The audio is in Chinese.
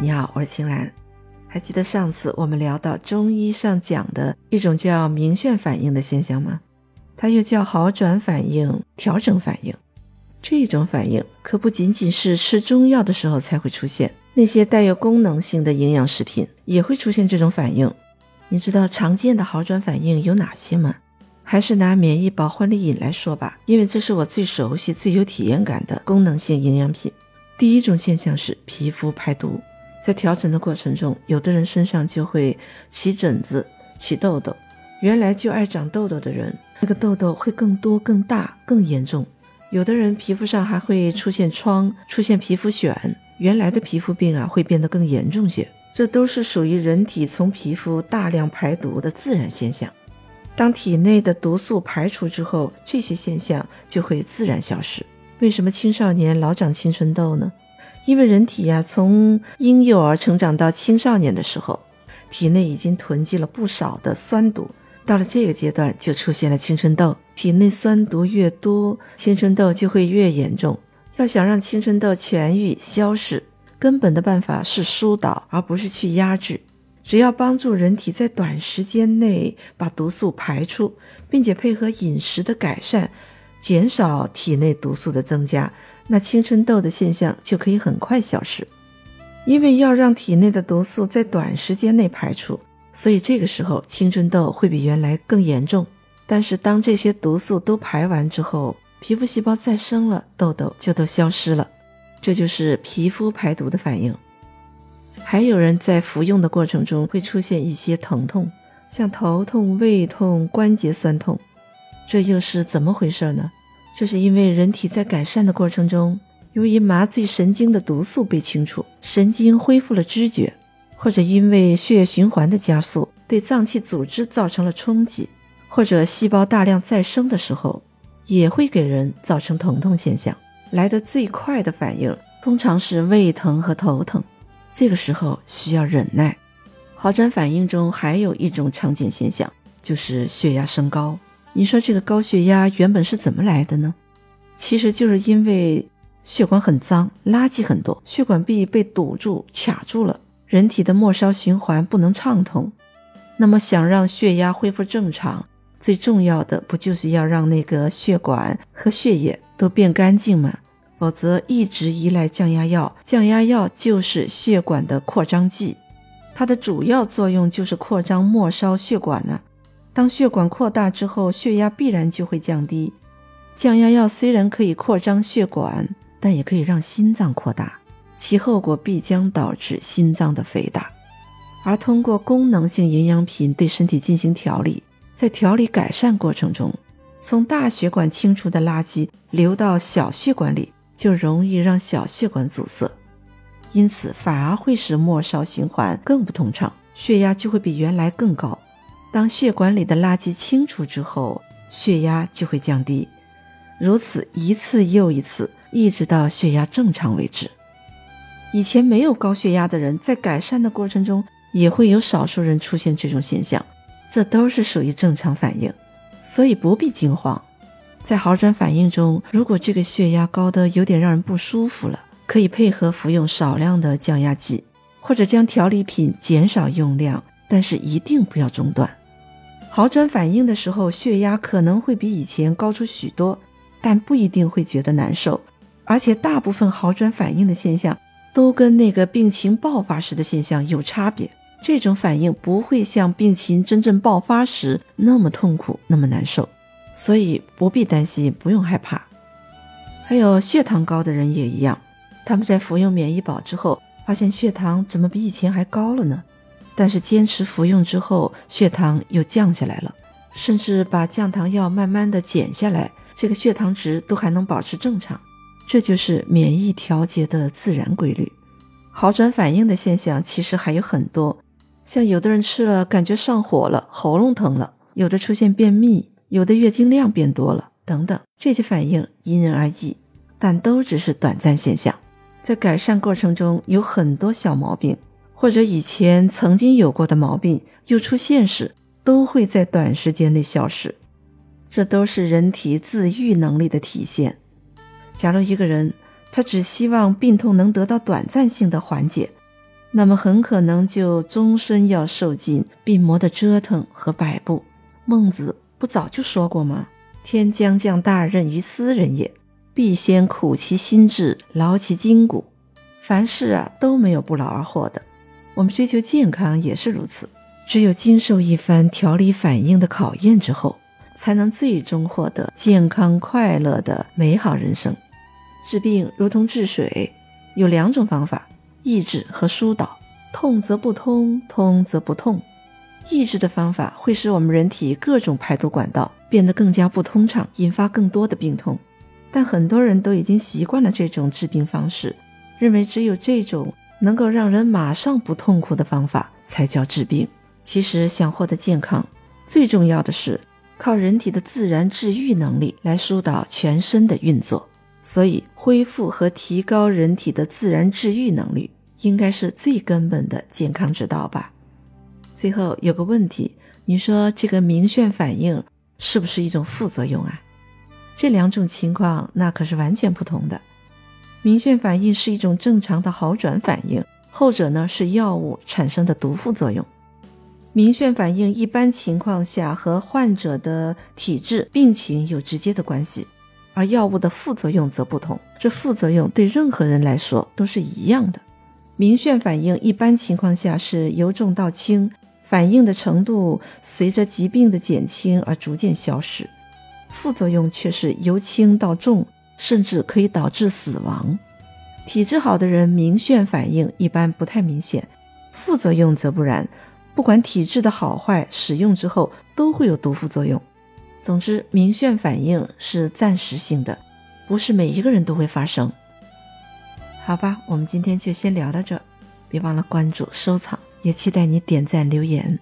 你好，我是青兰。还记得上次我们聊到中医上讲的一种叫明眩反应的现象吗？它又叫好转反应、调整反应。这种反应可不仅仅是吃中药的时候才会出现，那些带有功能性的营养食品也会出现这种反应。你知道常见的好转反应有哪些吗？还是拿免疫保护力饮来说吧，因为这是我最熟悉、最有体验感的功能性营养品。第一种现象是皮肤排毒，在调整的过程中，有的人身上就会起疹子、起痘痘。原来就爱长痘痘的人，那个痘痘会更多、更大、更严重。有的人皮肤上还会出现疮、出现皮肤癣，原来的皮肤病啊会变得更严重些。这都是属于人体从皮肤大量排毒的自然现象。当体内的毒素排除之后，这些现象就会自然消失。为什么青少年老长青春痘呢？因为人体呀，从婴幼儿成长到青少年的时候，体内已经囤积了不少的酸毒，到了这个阶段就出现了青春痘。体内酸毒越多，青春痘就会越严重。要想让青春痘痊愈消失，根本的办法是疏导，而不是去压制。只要帮助人体在短时间内把毒素排出，并且配合饮食的改善。减少体内毒素的增加，那青春痘的现象就可以很快消失。因为要让体内的毒素在短时间内排出，所以这个时候青春痘会比原来更严重。但是当这些毒素都排完之后，皮肤细胞再生了，痘痘就都消失了。这就是皮肤排毒的反应。还有人在服用的过程中会出现一些疼痛，像头痛、胃痛、关节酸痛。这又是怎么回事呢？这是因为人体在改善的过程中，由于麻醉神经的毒素被清除，神经恢复了知觉，或者因为血液循环的加速对脏器组织造成了冲击，或者细胞大量再生的时候，也会给人造成疼痛现象。来的最快的反应通常是胃疼和头疼，这个时候需要忍耐。好转反应中还有一种常见现象，就是血压升高。你说这个高血压原本是怎么来的呢？其实就是因为血管很脏，垃圾很多，血管壁被堵住、卡住了，人体的末梢循环不能畅通。那么想让血压恢复正常，最重要的不就是要让那个血管和血液都变干净吗？否则一直依赖降压药，降压药就是血管的扩张剂，它的主要作用就是扩张末梢血管呢。当血管扩大之后，血压必然就会降低。降压药虽然可以扩张血管，但也可以让心脏扩大，其后果必将导致心脏的肥大。而通过功能性营养品对身体进行调理，在调理改善过程中，从大血管清除的垃圾流到小血管里，就容易让小血管阻塞，因此反而会使末梢循环更不通畅，血压就会比原来更高。当血管里的垃圾清除之后，血压就会降低，如此一次又一次，一直到血压正常为止。以前没有高血压的人，在改善的过程中，也会有少数人出现这种现象，这都是属于正常反应，所以不必惊慌。在好转反应中，如果这个血压高的有点让人不舒服了，可以配合服用少量的降压剂，或者将调理品减少用量，但是一定不要中断。好转反应的时候，血压可能会比以前高出许多，但不一定会觉得难受。而且大部分好转反应的现象都跟那个病情爆发时的现象有差别。这种反应不会像病情真正爆发时那么痛苦、那么难受，所以不必担心，不用害怕。还有血糖高的人也一样，他们在服用免疫宝之后，发现血糖怎么比以前还高了呢？但是坚持服用之后，血糖又降下来了，甚至把降糖药慢慢的减下来，这个血糖值都还能保持正常。这就是免疫调节的自然规律。好转反应的现象其实还有很多，像有的人吃了感觉上火了，喉咙疼了；有的出现便秘，有的月经量变多了，等等。这些反应因人而异，但都只是短暂现象，在改善过程中有很多小毛病。或者以前曾经有过的毛病又出现时，都会在短时间内消失，这都是人体自愈能力的体现。假如一个人他只希望病痛能得到短暂性的缓解，那么很可能就终身要受尽病魔的折腾和摆布。孟子不早就说过吗？天将降大任于斯人也，必先苦其心志，劳其筋骨。凡事啊都没有不劳而获的，我们追求健康也是如此。只有经受一番调理反应的考验之后，才能最终获得健康快乐的美好人生。治病如同治水，有两种方法：抑制和疏导。痛则不通，通则不痛。抑制的方法会使我们人体各种排毒管道变得更加不通畅，引发更多的病痛。但很多人都已经习惯了这种治病方式，认为只有这种能够让人马上不痛苦的方法才叫治病。其实，想获得健康，最重要的是靠人体的自然治愈能力来疏导全身的运作。所以，恢复和提高人体的自然治愈能力，应该是最根本的健康之道吧。最后有个问题，你说这个明眩反应是不是一种副作用啊？这两种情况那可是完全不同的。明眩反应是一种正常的好转反应，后者呢是药物产生的毒副作用。明眩反应一般情况下和患者的体质、病情有直接的关系。而药物的副作用则不同，这副作用对任何人来说都是一样的。明眩反应一般情况下是由重到轻，反应的程度随着疾病的减轻而逐渐消失；副作用却是由轻到重，甚至可以导致死亡。体质好的人明眩反应一般不太明显，副作用则不然。不管体质的好坏，使用之后都会有毒副作用。总之，明眩反应是暂时性的，不是每一个人都会发生。好吧，我们今天就先聊到这，别忘了关注、收藏，也期待你点赞留言。